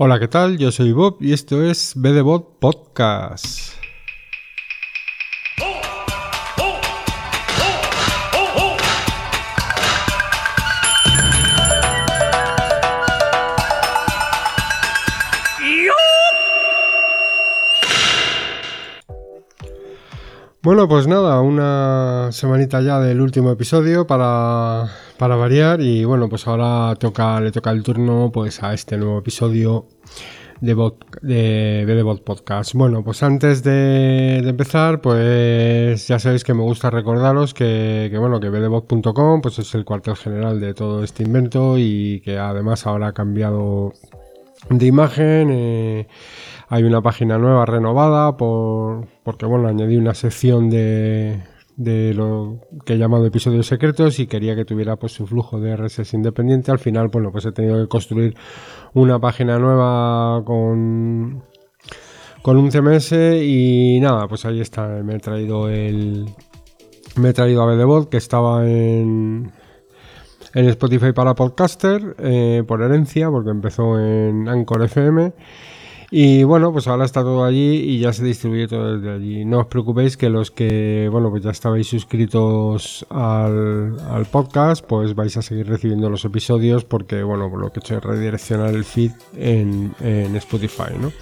Hola, ¿qué tal? Yo soy Bob y esto es BDBot Podcast. Bueno, pues nada, una semanita ya del último episodio para, variar y bueno, pues ahora toca, le toca el turno pues a este nuevo episodio de, bot, de, Bot Podcast. Bueno, pues antes de, empezar, pues ya sabéis que me gusta recordaros que, bueno, que bdbot.com pues es el cuartel general de todo este invento y que además ahora ha cambiado de imagen. Eh, hay una página nueva renovada por, porque bueno, añadí una sección de, de lo que he llamado episodios secretos y quería que tuviera pues su flujo de RSS independiente. Al final, bueno, pues he tenido que construir una página nueva con con un CMS y nada, pues ahí está, me he traído el me he traído a BDBot que estaba en en Spotify para podcaster eh, por herencia porque empezó en Anchor FM y bueno, pues ahora está todo allí y ya se distribuye todo desde allí. No os preocupéis que los que, bueno, pues ya estabais suscritos al, podcast, pues vais a seguir recibiendo los episodios porque, bueno, lo que he hecho es redireccionar el feed en, en Spotify, ¿no?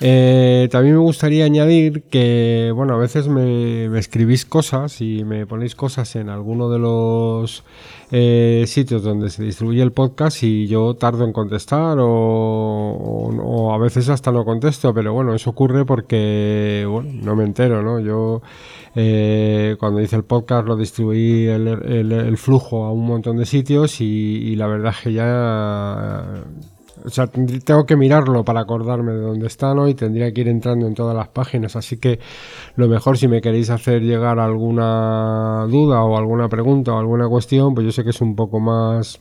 Eh, también me gustaría añadir que, bueno, a veces me, escribís cosas y me ponéis cosas en alguno de los eh, sitios donde se distribuye el podcast y yo tardo en contestar o, a veces hasta no contesto, pero bueno, eso ocurre porque, bueno, no me entero, ¿no? Yo eh, cuando hice el podcast lo distribuí el, flujo a un montón de sitios y, y la verdad es que ya o sea, tengo que mirarlo para acordarme de dónde están hoy. Tendría que ir entrando en todas las páginas. Así que lo mejor, si me queréis hacer llegar alguna duda o alguna pregunta o alguna cuestión, pues yo sé que es un poco más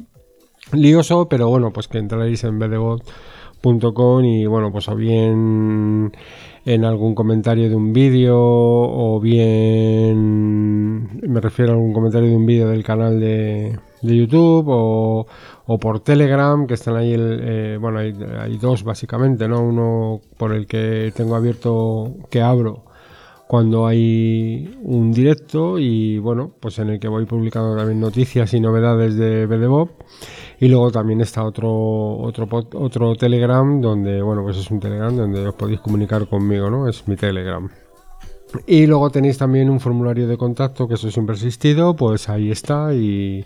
lioso, pero bueno, pues que entraréis en bdbot.com y bueno, pues o bien en algún comentario de un vídeo o bien me refiero a algún comentario de un vídeo del canal de, de YouTube o, o por Telegram, que están ahí, el, eh, bueno, hay, hay, dos básicamente, ¿no? Uno por el que tengo abierto, que abro cuando hay un directo y bueno, pues en el que voy publicando también noticias y novedades de BDBOP. Y luego también está otro, otro, otro Telegram donde, bueno, pues es un Telegram donde os podéis comunicar conmigo, ¿no? Es mi Telegram. Y luego tenéis también un formulario de contacto, que eso siempre ha existido, pues ahí está y,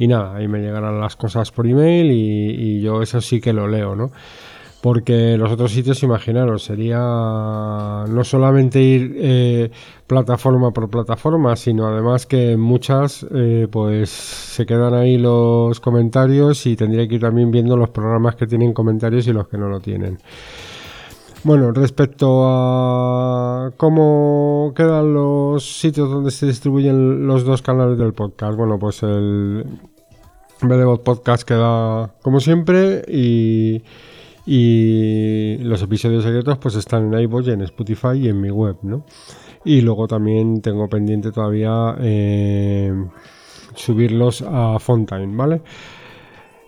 nada, ahí me llegarán las cosas por email y, yo eso sí que lo leo, ¿no? Porque los otros sitios, imaginaros, sería no solamente ir eh, plataforma por plataforma, sino además que muchas eh, pues se quedan ahí los comentarios y tendría que ir también viendo los programas que tienen comentarios y los que no lo tienen. Bueno, respecto a cómo quedan los sitios donde se distribuyen los dos canales del podcast, bueno, pues el BDBot Podcast queda como siempre y, los episodios secretos pues están en iVoox, en Spotify y en mi web, ¿no? Y luego también tengo pendiente todavía eh, subirlos a Fontaine, ¿vale?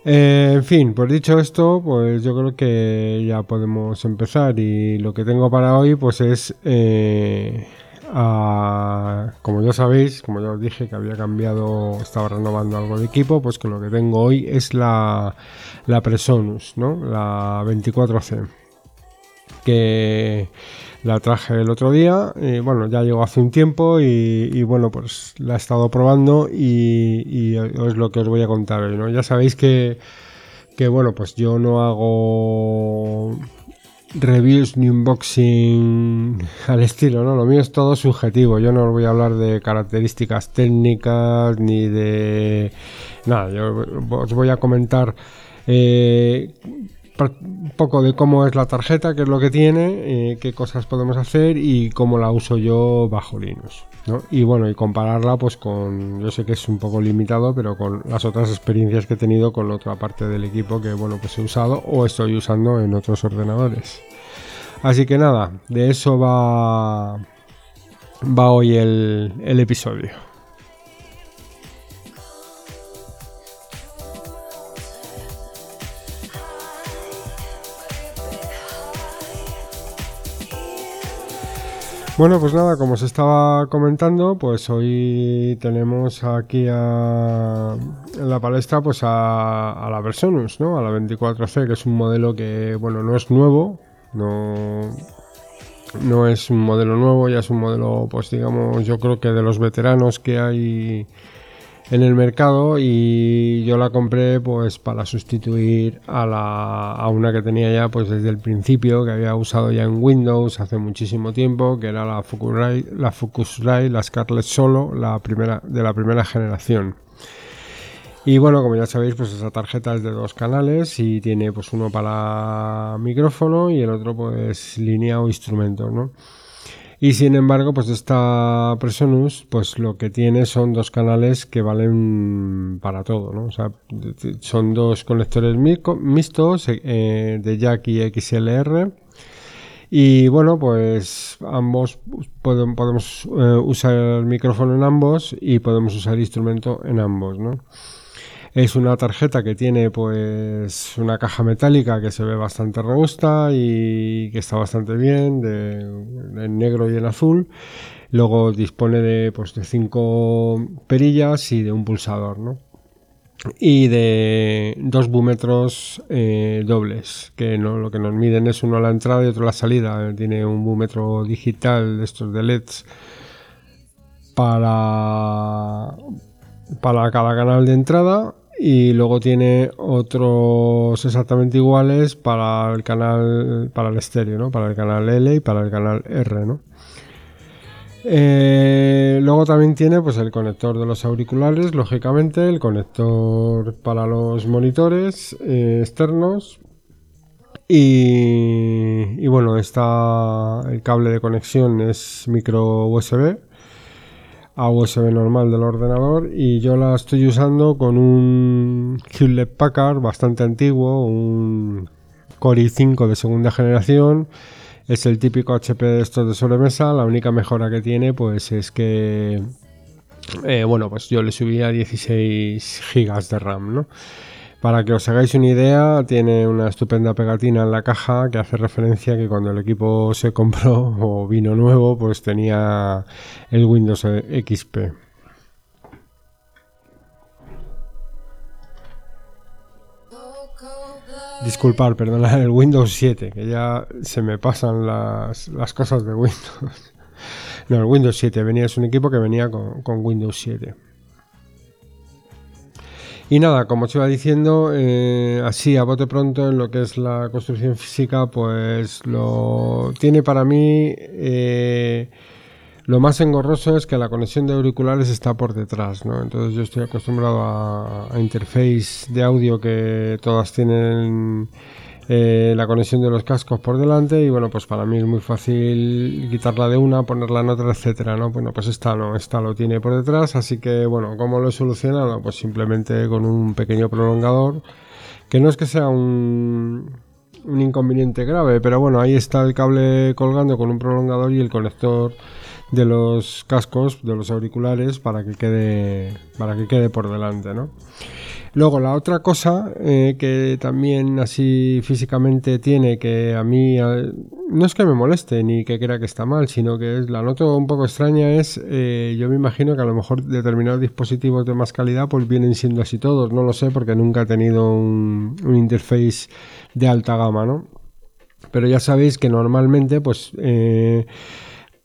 Eh, en fin, pues dicho esto, pues yo creo que ya podemos empezar y lo que tengo para hoy pues es, eh, como ya sabéis, como ya os dije que había cambiado, estaba renovando algo de equipo, pues que lo que tengo hoy es la, la Presonus, ¿no? La 24C. Que la traje el otro día, bueno, ya llegó hace un tiempo y, bueno, pues la he estado probando y, es lo que os voy a contar hoy. Ya sabéis que, que bueno, pues yo no hago reviews ni unboxing al estilo, ¿no? Lo mío es todo subjetivo. Yo no os voy a hablar de características técnicas ni de nada. Yo os voy a comentar eh, un poco de cómo es la tarjeta, qué es lo que tiene, eh, qué cosas podemos hacer y cómo la uso yo bajo Linux. Y bueno, y compararla pues con, yo sé que es un poco limitado, pero con las otras experiencias que he tenido con otra parte del equipo que bueno, pues he usado o estoy usando en otros ordenadores. Así que nada, de eso va, va hoy el, el episodio. Bueno, pues nada, como os estaba comentando, pues hoy tenemos aquí a, en la palestra pues a, la Versonus, ¿no? A la 24C, que es un modelo que, bueno, no es nuevo, no, no es un modelo nuevo, ya es un modelo, pues digamos, yo creo que de los veteranos que hay en el mercado y yo la compré pues para sustituir a, la, a una que tenía ya pues desde el principio que había usado ya en Windows hace muchísimo tiempo que era la Focusrite la Focusrite la Scarlett Solo la primera de la primera generación y bueno como ya sabéis pues esa tarjeta es de dos canales y tiene pues uno para micrófono y el otro pues línea o instrumento ¿no? Y sin embargo, pues esta Presonus, pues lo que tiene son dos canales que valen para todo, ¿no? O sea, son dos conectores mixtos eh, de jack y XLR. Y bueno, pues ambos podemos eh, usar el micrófono en ambos y podemos usar instrumento en ambos, ¿no? Es una tarjeta que tiene pues una caja metálica que se ve bastante robusta y que está bastante bien, en negro y en azul. Luego dispone de pues de cinco perillas y de un pulsador, ¿no? y de dos búmetros eh, dobles, que no, lo que nos miden es uno a la entrada y otro a la salida. Tiene un búmetro digital de estos de LEDs para, para cada canal de entrada y luego tiene otros exactamente iguales para el canal para el estéreo ¿no? para el canal L y para el canal R ¿no? Eh, luego también tiene pues el conector de los auriculares lógicamente el conector para los monitores eh, externos y, y bueno está el cable de conexión es micro USB a USB normal del ordenador y yo la estoy usando con un Hewlett Packard bastante antiguo, un Core i5 de segunda generación. Es el típico HP de estos de sobremesa. La única mejora que tiene pues es que eh, bueno, pues yo le subí a 16 GB de RAM, ¿no? Para que os hagáis una idea, tiene una estupenda pegatina en la caja que hace referencia a que cuando el equipo se compró o vino nuevo, pues tenía el Windows XP. Disculpar, perdonad, el Windows 7, que ya se me pasan las, cosas de Windows. No, el Windows 7 venía, es un equipo que venía con, con Windows 7. Y nada, como os iba diciendo, eh, así a bote pronto en lo que es la construcción física, pues lo tiene para mí eh, lo más engorroso es que la conexión de auriculares está por detrás, ¿no? Entonces yo estoy acostumbrado a, a interface de audio que todas tienen eh, la conexión de los cascos por delante y bueno, pues para mí es muy fácil quitarla de una, ponerla en otra, etcétera, ¿no? Bueno, pues esta no, esta lo tiene por detrás, así que bueno, ¿cómo lo he solucionado? Pues simplemente con un pequeño prolongador, que no es que sea un, un inconveniente grave, pero bueno, ahí está el cable colgando con un prolongador y el conector de los cascos, de los auriculares, para que quede, para que quede por delante, ¿no? Luego, la otra cosa eh, que también así físicamente tiene, que a mí no es que me moleste ni que crea que está mal, sino que es, la noto un poco extraña, es eh, yo me imagino que a lo mejor determinados dispositivos de más calidad pues vienen siendo así todos, no lo sé porque nunca he tenido un, un interface de alta gama, ¿no? Pero ya sabéis que normalmente pues...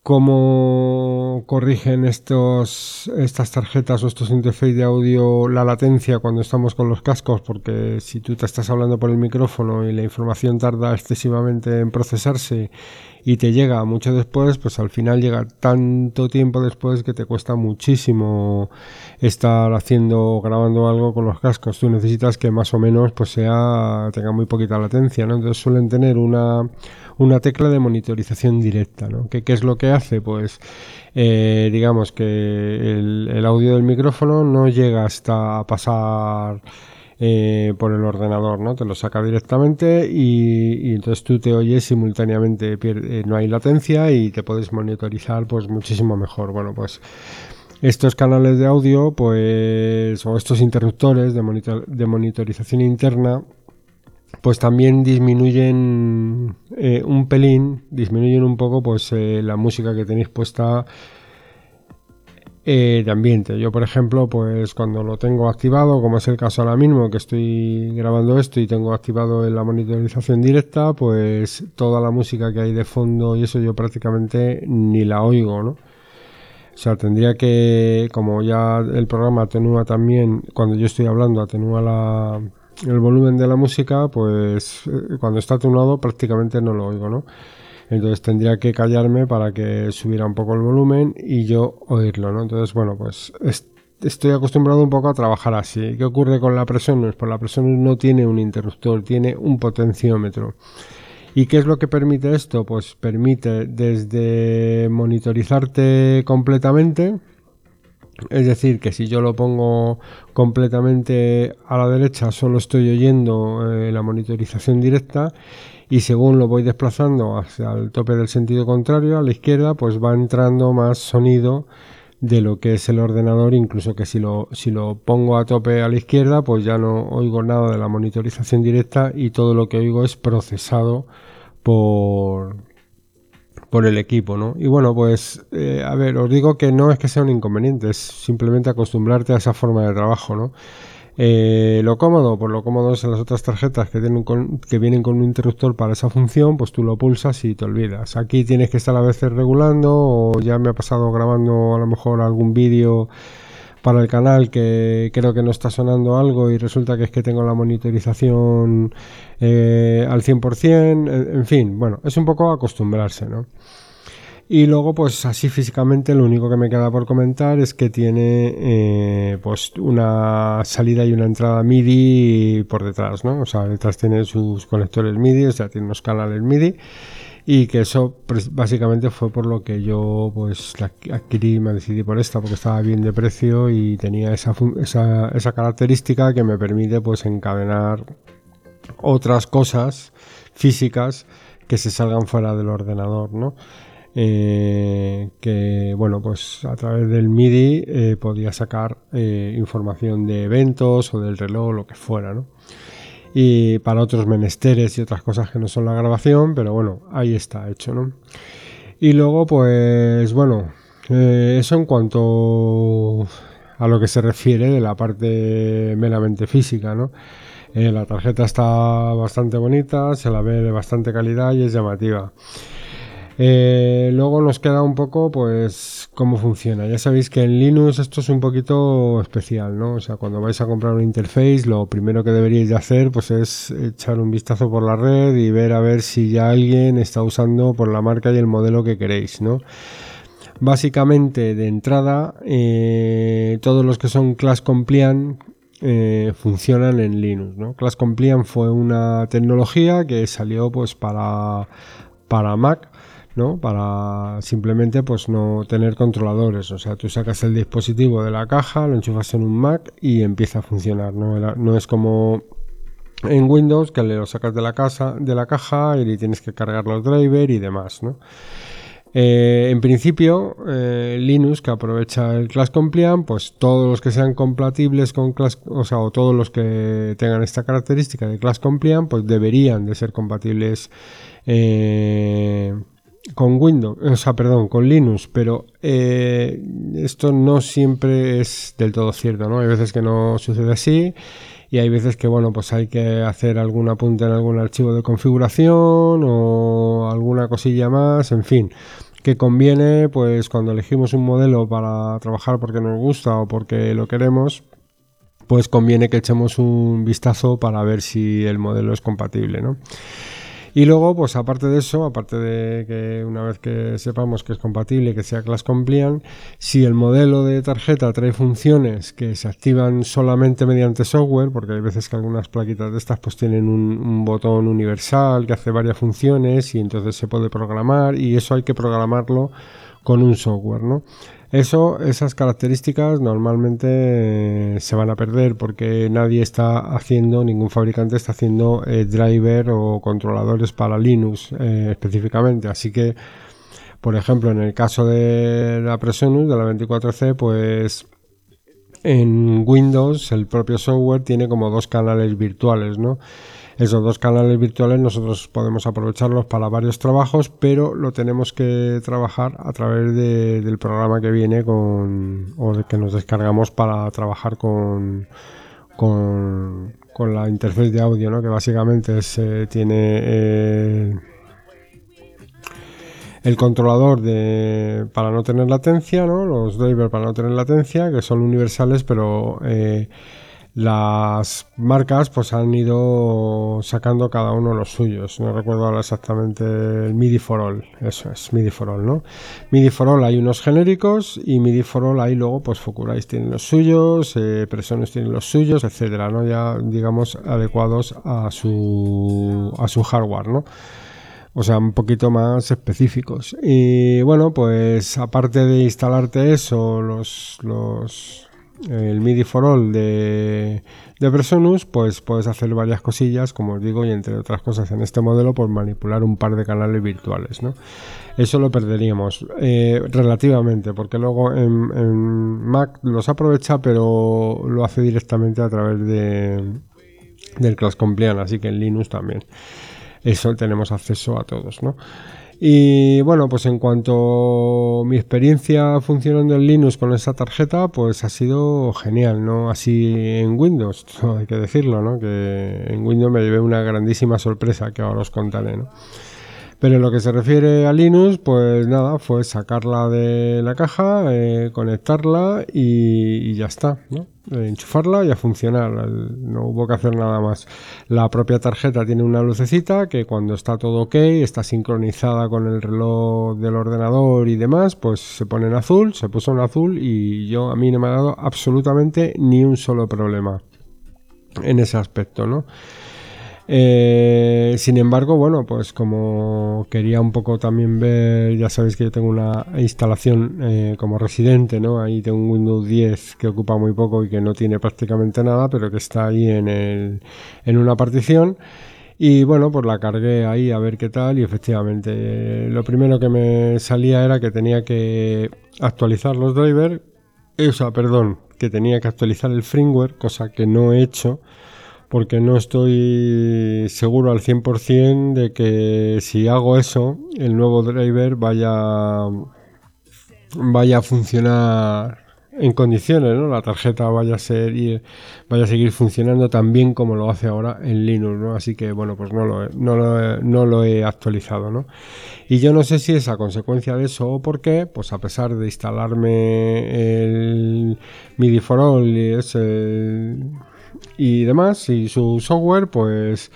Cómo corrigen estos, estas tarjetas o estos interfaces de audio la latencia cuando estamos con los cascos, porque si tú te estás hablando por el micrófono y la información tarda excesivamente en procesarse y te llega mucho después, pues al final llega tanto tiempo después que te cuesta muchísimo estar haciendo, grabando algo con los cascos. Tú necesitas que más o menos pues sea, tenga muy poquita latencia, ¿no? Entonces suelen tener una, una tecla de monitorización directa, ¿no? ¿Qué, es lo que hace? Pues eh, digamos que el, audio del micrófono no llega hasta pasar eh, por el ordenador, ¿no? Te lo saca directamente y, entonces tú te oyes simultáneamente, eh, no hay latencia y te puedes monitorizar pues muchísimo mejor. Bueno, pues estos canales de audio, pues, o estos interruptores de, de monitorización interna, pues también disminuyen eh, un pelín, disminuyen un poco pues eh, la música que tenéis puesta eh, de ambiente. Yo, por ejemplo, pues cuando lo tengo activado, como es el caso ahora mismo que estoy grabando esto y tengo activado la monitorización directa, pues toda la música que hay de fondo y eso yo prácticamente ni la oigo, ¿no? O sea, tendría que, como ya el programa atenúa también, cuando yo estoy hablando, atenúa la, el volumen de la música, pues eh, cuando está atenuado prácticamente no lo oigo, ¿no? Entonces tendría que callarme para que subiera un poco el volumen y yo oírlo, ¿no? Entonces, bueno, pues estoy acostumbrado un poco a trabajar así. ¿Qué ocurre con la presión? Pues la presión no tiene un interruptor, tiene un potenciómetro. ¿Y qué es lo que permite esto? Pues permite desde monitorizarte completamente, es decir, que si yo lo pongo completamente a la derecha, solo estoy oyendo eh, la monitorización directa y según lo voy desplazando hacia el tope del sentido contrario, a la izquierda, pues va entrando más sonido de lo que es el ordenador, incluso que si lo, si lo pongo a tope a la izquierda, pues ya no oigo nada de la monitorización directa y todo lo que oigo es procesado por, por el equipo, ¿no? Y bueno, pues, eh, a ver, os digo que no es que sea un inconveniente, es simplemente acostumbrarte a esa forma de trabajo, ¿no? Eh, lo cómodo, pues lo cómodo es en las otras tarjetas que, tienen que vienen con un interruptor para esa función, pues tú lo pulsas y te olvidas. Aquí tienes que estar a veces regulando o ya me ha pasado grabando a lo mejor algún vídeo para el canal que creo que no está sonando algo y resulta que es que tengo la monitorización eh, al 100%, en fin, bueno, es un poco acostumbrarse, ¿no? Y luego, pues así físicamente, lo único que me queda por comentar es que tiene eh, pues una salida y una entrada MIDI por detrás, ¿no? O sea, detrás tiene sus conectores MIDI, o sea, tiene unos canales MIDI y que eso pues, básicamente fue por lo que yo pues adquirí, me decidí por esta porque estaba bien de precio y tenía esa, esa, esa característica que me permite pues encadenar otras cosas físicas que se salgan fuera del ordenador, ¿no? Eh, que bueno pues a través del MIDI eh, podía sacar eh, información de eventos o del reloj lo que fuera ¿no? Y para otros menesteres y otras cosas que no son la grabación pero bueno ahí está hecho ¿no? y luego pues bueno eso en cuanto a lo que se refiere de la parte meramente física ¿no? la tarjeta está bastante bonita se la ve de bastante calidad y es llamativa eh, luego nos queda un poco, pues, cómo funciona. Ya sabéis que en Linux esto es un poquito especial, ¿no? O sea, cuando vais a comprar un interface, lo primero que deberíais de hacer, pues, es echar un vistazo por la red y ver a ver si ya alguien está usando por la marca y el modelo que queréis, ¿no? Básicamente, de entrada, eh, todos los que son class compliant eh, funcionan en Linux, ¿no? Class compliant fue una tecnología que salió, pues, para para Mac ¿no? Para simplemente pues no tener controladores. O sea, tú sacas el dispositivo de la caja, lo enchufas en un Mac y empieza a funcionar. No, no es como en Windows que le lo sacas de la casa, de la caja y tienes que cargar los drivers y demás, ¿no? Eh, en principio, eh, Linux, que aprovecha el Class Compliant, pues todos los que sean compatibles con Class, o sea, o todos los que tengan esta característica de Class Compliant, pues deberían de ser compatibles eh, con Windows, o sea, perdón, con Linux, pero eh, esto no siempre es del todo cierto, ¿no? Hay veces que no sucede así y hay veces que, bueno, pues hay que hacer algún apunte en algún archivo de configuración o alguna cosilla más, en fin, que conviene, pues cuando elegimos un modelo para trabajar porque nos gusta o porque lo queremos, pues conviene que echemos un vistazo para ver si el modelo es compatible, ¿no? Y luego, pues aparte de eso, aparte de que una vez que sepamos que es compatible, que sea class compliant, si el modelo de tarjeta trae funciones que se activan solamente mediante software, porque hay veces que algunas plaquitas de estas pues tienen un, un botón universal que hace varias funciones y entonces se puede programar y eso hay que programarlo con un software, ¿no? Eso, esas características normalmente eh, se van a perder porque nadie está haciendo, ningún fabricante está haciendo eh, driver o controladores para Linux eh, específicamente. Así que, por ejemplo, en el caso de la Presonus, de la 24C, pues en Windows el propio software tiene como dos canales virtuales, ¿no? Esos dos canales virtuales nosotros podemos aprovecharlos para varios trabajos, pero lo tenemos que trabajar a través del programa que viene con, o que nos descargamos para trabajar con, con, la interfaz de audio, ¿no? que básicamente se tiene eh, el controlador de, para no tener latencia, ¿no? los drivers para no tener latencia, que son universales, pero eh, las marcas pues han ido sacando cada uno los suyos. No recuerdo ahora exactamente el MIDI for All. Eso es, MIDI for All, ¿no? MIDI for All hay unos genéricos y MIDI for All hay luego pues Focusrite tiene los suyos, eh, Presonus tiene los suyos, etcétera, ¿no? Ya digamos adecuados a su a su hardware, ¿no? O sea, un poquito más específicos. Y bueno, pues aparte de instalarte eso, los, los el MIDI for All de, de Presonus, pues puedes hacer varias cosillas, como os digo, y entre otras cosas en este modelo, por manipular un par de canales virtuales, ¿no? Eso lo perderíamos eh, relativamente, porque luego en, Mac los aprovecha, pero lo hace directamente a través de, del Class Compliant, así que en Linux también. Eso tenemos acceso a todos, ¿no? Y bueno, pues en cuanto a mi experiencia funcionando en Linux con esa tarjeta, pues ha sido genial, ¿no? Así en Windows, hay que decirlo, ¿no? Que en Windows me llevé una grandísima sorpresa que ahora os contaré, ¿no? Pero en lo que se refiere a Linux, pues nada, fue sacarla de la caja, eh, conectarla y, ya está, ¿no? Enchufarla y a funcionar. No hubo que hacer nada más. La propia tarjeta tiene una lucecita que cuando está todo ok, está sincronizada con el reloj del ordenador y demás, pues se pone en azul, se puso en azul y yo a mí no me ha dado absolutamente ni un solo problema en ese aspecto, ¿no? Eh, sin embargo, bueno, pues como quería un poco también ver, ya sabéis que yo tengo una instalación eh, como residente, ¿no? Ahí tengo un Windows 10 que ocupa muy poco y que no tiene prácticamente nada, pero que está ahí en, el, en una partición. Y bueno, pues la cargué ahí a ver qué tal y efectivamente lo primero que me salía era que tenía que actualizar los drivers, o sea, perdón, que tenía que actualizar el firmware, cosa que no he hecho porque no estoy seguro al 100% de que si hago eso, el nuevo driver vaya, vaya a funcionar en condiciones, ¿no? La tarjeta vaya a ser vaya a seguir funcionando tan bien como lo hace ahora en Linux, ¿no? Así que bueno, pues no lo he, no lo no lo he actualizado, ¿no? Y yo no sé si es a consecuencia de eso o por qué, pues a pesar de instalarme el MIDI for All y ese y demás, y su software, pues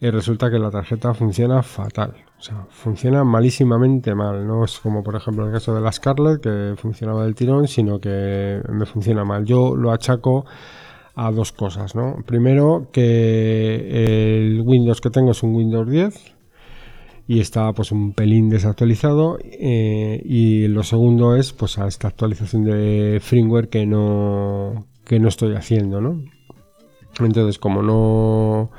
eh, resulta que la tarjeta funciona fatal. O sea, funciona malísimamente mal. No es como, por ejemplo, el caso de la Scarlett, que funcionaba del tirón, sino que me funciona mal. Yo lo achaco a dos cosas, ¿no? Primero, que el Windows que tengo es un Windows 10 y está pues un pelín desactualizado eh, y lo segundo es pues a esta actualización de firmware que no que no estoy haciendo, ¿no? Entonces, como no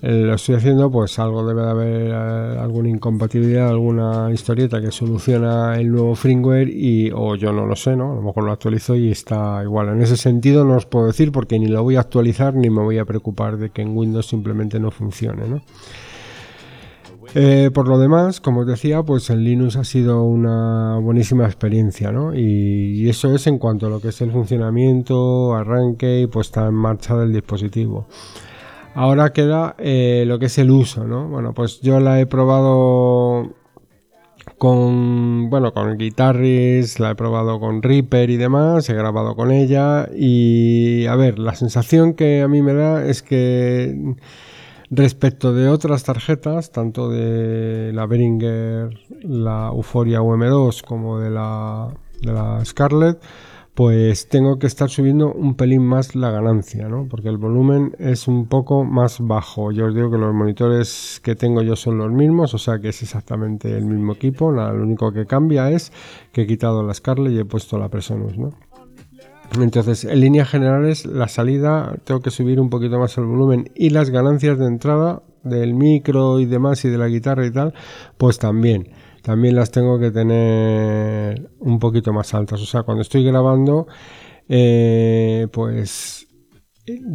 eh, lo estoy haciendo, pues algo debe de haber eh, alguna incompatibilidad, alguna historieta que soluciona el nuevo firmware y o yo no lo sé, ¿no? A lo mejor lo actualizo y está igual. En ese sentido no os puedo decir porque ni lo voy a actualizar ni me voy a preocupar de que en Windows simplemente no funcione, ¿no? Eh, por lo demás, como os decía, pues en Linux ha sido una buenísima experiencia, ¿no? Y, eso es en cuanto a lo que es el funcionamiento, arranque y puesta en marcha del dispositivo. Ahora queda eh, lo que es el uso, ¿no? Bueno, pues yo la he probado con, bueno, con Guitarris, la he probado con Reaper y demás, he grabado con ella y, a ver, la sensación que a mí me da es que Respecto de otras tarjetas, tanto de la Behringer, la Euphoria UM2 como de la, de la pues tengo que estar subiendo un pelín más la ganancia, ¿no? Porque el volumen es un poco más bajo. Yo os digo que los monitores que tengo yo son los mismos, o sea que es exactamente el mismo equipo. lo único que cambia es que he quitado la Scarlett y he puesto la Presonus, ¿no? Entonces, en líneas generales, la salida tengo que subir un poquito más el volumen y las ganancias de entrada del micro y demás y de la guitarra y tal, pues también. También las tengo que tener un poquito más altas. O sea, cuando estoy grabando, eh, pues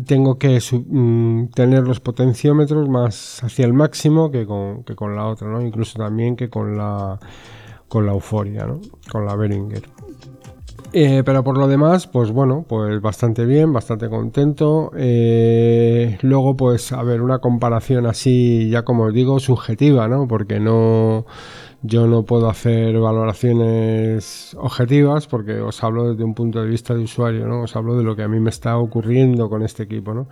tengo que mm, tener los potenciómetros más hacia el máximo que con, que con la otra, ¿no? Incluso también que con la con la euforia, ¿no? Con la Beringer. Eh, pero por lo demás, pues bueno, pues bastante bien, bastante contento. Eh, luego, pues, a ver, una comparación así, ya como os digo, subjetiva, ¿no? Porque no, yo no puedo hacer valoraciones objetivas porque os hablo desde un punto de vista de usuario, ¿no? Os hablo de lo que a mí me está ocurriendo con este equipo, ¿no?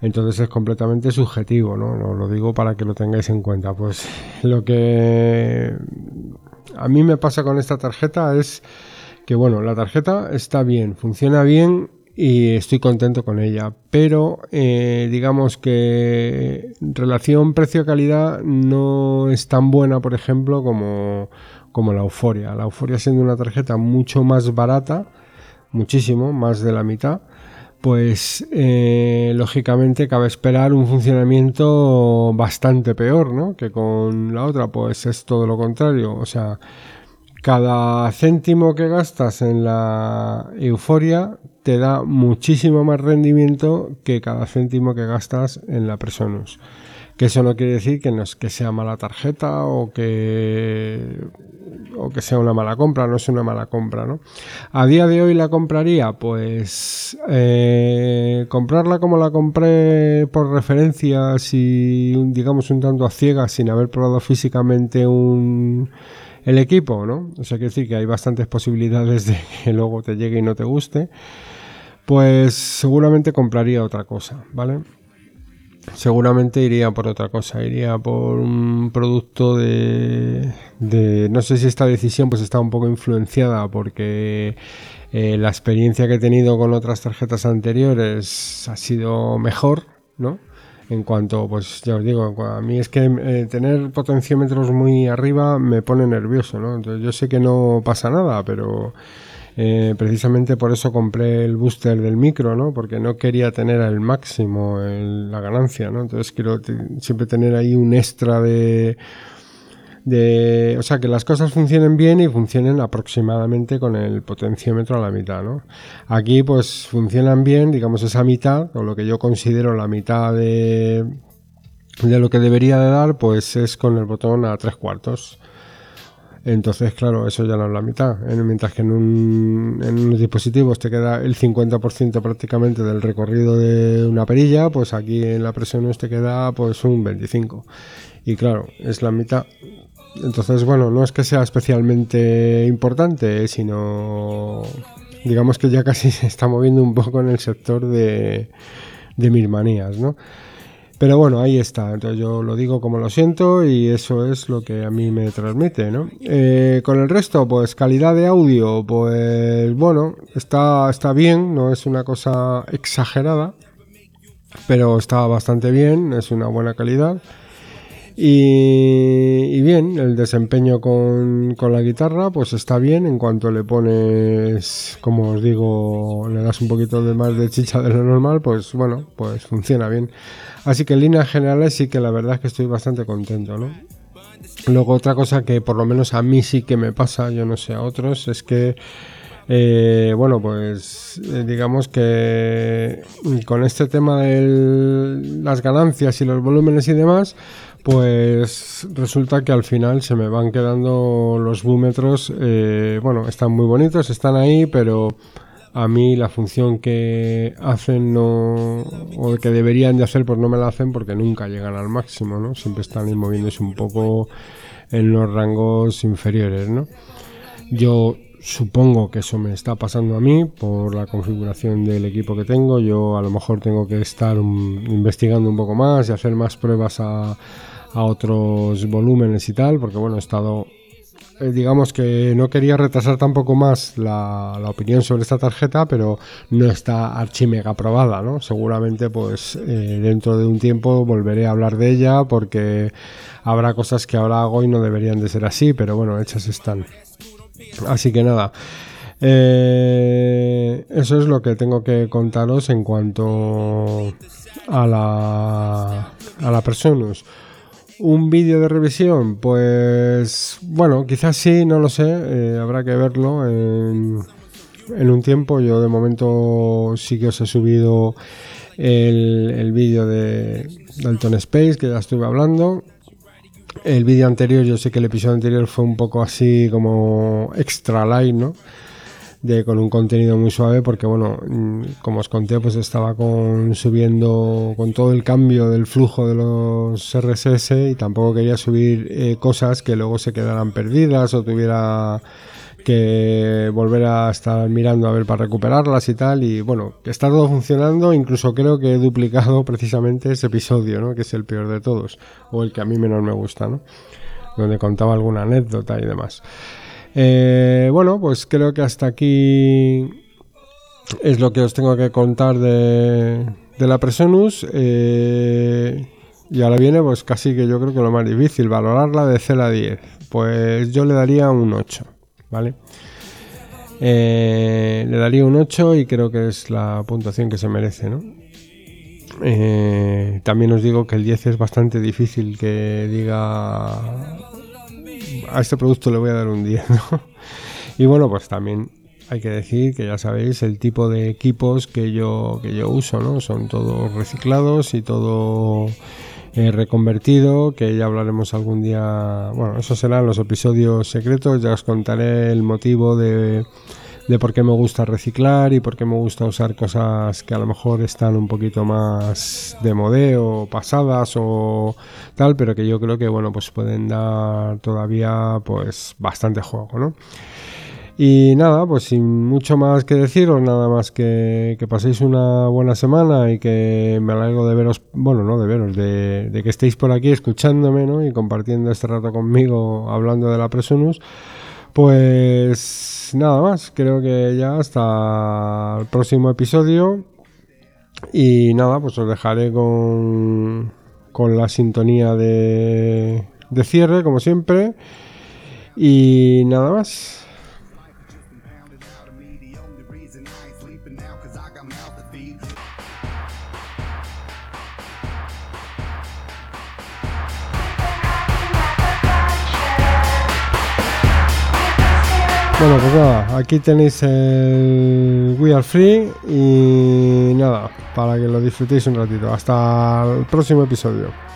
Entonces es completamente subjetivo, ¿no? Os lo digo para que lo tengáis en cuenta. Pues lo que a mí me pasa con esta tarjeta es que bueno, la tarjeta está bien, funciona bien y estoy contento con ella, pero eh, digamos que relación precio-calidad no es tan buena, por ejemplo, como, como la Euforia. La Euforia siendo una tarjeta mucho más barata, muchísimo, más de la mitad, pues eh, lógicamente cabe esperar un funcionamiento bastante peor, ¿no? Que con la otra, pues es todo lo contrario, o sea cada céntimo que gastas en la euforia te da muchísimo más rendimiento que cada céntimo que gastas en la Presonus. Que eso no quiere decir que, no es, que sea mala tarjeta o que, o que sea una mala compra, no es una mala compra, ¿no? A día de hoy la compraría, pues eh, comprarla como la compré por referencia, si digamos un tanto a ciegas, sin haber probado físicamente un el equipo, ¿no? O sea, quiere decir que hay bastantes posibilidades de que luego te llegue y no te guste. Pues seguramente compraría otra cosa, ¿vale? Seguramente iría por otra cosa, iría por un producto de, no sé si esta decisión pues está un poco influenciada porque eh, la experiencia que he tenido con otras tarjetas anteriores ha sido mejor, ¿no? En cuanto, pues ya os digo, a mí es que eh, tener potenciómetros muy arriba me pone nervioso, ¿no? Entonces yo sé que no pasa nada, pero eh, precisamente por eso compré el booster del micro, ¿no? Porque no quería tener al máximo la ganancia, ¿no? Entonces quiero siempre tener ahí un extra de o sea, que las cosas funcionen bien y funcionen aproximadamente con el potenciómetro a la mitad, ¿no? Aquí pues funcionan bien, digamos esa mitad, o lo que yo considero la mitad de, de lo que debería de dar, pues es con el botón a tres cuartos. Entonces, claro, eso ya no es la mitad. Mientras que en, un, en unos dispositivos te queda el 50% prácticamente del recorrido de una perilla, pues aquí en la presión te queda pues un 25%. Y claro, es la mitad entonces, bueno, no es que sea especialmente importante, sino digamos que ya casi se está moviendo un poco en el sector de, de mil manías, ¿no? Pero bueno, ahí está. Entonces yo lo digo como lo siento y eso es lo que a mí me transmite, ¿no? Eh, con el resto, pues calidad de audio, pues bueno, está, está bien, no es una cosa exagerada, pero está bastante bien, es una buena calidad. Y, bien, el desempeño con, la guitarra pues está bien en cuanto le pones, como os digo, le das un poquito de más de chicha de lo normal, pues bueno, pues funciona bien. Así que en líneas generales sí que la verdad es que estoy bastante contento, ¿no? Luego otra cosa que por lo menos a mí sí que me pasa, yo no sé a otros, es que eh, bueno, pues eh, digamos que con este tema de las ganancias y los volúmenes y demás, pues resulta que al final se me van quedando los búmetros, eh, bueno, están muy bonitos, están ahí, pero a mí la función que hacen no, o que deberían de hacer, pues no me la hacen porque nunca llegan al máximo, ¿no? Siempre están moviéndose un poco en los rangos inferiores, ¿no? Yo supongo que eso me está pasando a mí por la configuración del equipo que tengo. Yo a lo mejor tengo que estar investigando un poco más y hacer más pruebas a, a otros volúmenes y tal, porque bueno, he estado eh, digamos que no quería retrasar tampoco más la, la, opinión sobre esta tarjeta, pero no está archimega aprobada, ¿no? Seguramente pues eh, dentro de un tiempo volveré a hablar de ella porque habrá cosas que ahora hago y no deberían de ser así, pero bueno, hechas están. Así que nada, eh, eso es lo que tengo que contaros en cuanto a la, a la Personus. Un vídeo de revisión, pues bueno, quizás sí, no lo sé, eh, habrá que verlo en, en un tiempo. Yo de momento sí que os he subido el, el vídeo de Dalton Space, que ya estuve hablando. El vídeo anterior, yo sé que el episodio anterior fue un poco así como extra light, ¿no? De, con un contenido muy suave porque bueno mm, como os conté pues estaba con subiendo con todo el cambio del flujo de los RSS y tampoco quería subir eh, cosas que luego se quedaran perdidas o tuviera que volver a estar mirando a ver para recuperarlas y tal. Y bueno, está todo funcionando. Incluso creo que he duplicado precisamente ese episodio, ¿no? Que es el peor de todos. O el que a mí menos me gusta, ¿no? Donde contaba alguna anécdota y demás. Eh, bueno, pues creo que hasta aquí es lo que os tengo que contar de, de la Presonus. Eh, y ahora viene, pues casi que yo creo que lo más difícil, valorarla de 0 a 10. Pues yo le daría un 8. ¿Vale? Eh, le daría un 8 y creo que es la puntuación que se merece, ¿no? Eh, también os digo que el 10 es bastante difícil que diga a este producto le voy a dar un 10, ¿no? Y bueno, pues también hay que decir que ya sabéis el tipo de equipos que yo, que yo uso, ¿no? Son todos reciclados y todo reconvertido, que ya hablaremos algún día, bueno, eso serán los episodios secretos, ya os contaré el motivo de, de por qué me gusta reciclar y por qué me gusta usar cosas que a lo mejor están un poquito más de modeo, pasadas o tal, pero que yo creo que, bueno, pues pueden dar todavía pues bastante juego, ¿no? Y nada, pues sin mucho más que deciros, nada más que, que paséis una buena semana y que me alegro de veros, bueno, no de veros, de, que estéis por aquí escuchándome ¿no? y compartiendo este rato conmigo hablando de la Presonus. Pues nada más, creo que ya hasta el próximo episodio. Y nada, pues os dejaré con, con la sintonía de, de cierre, como siempre. Y nada más. Bueno, pues nada, aquí tenéis el We Are Free y nada, para que lo disfrutéis un ratito. Hasta el próximo episodio.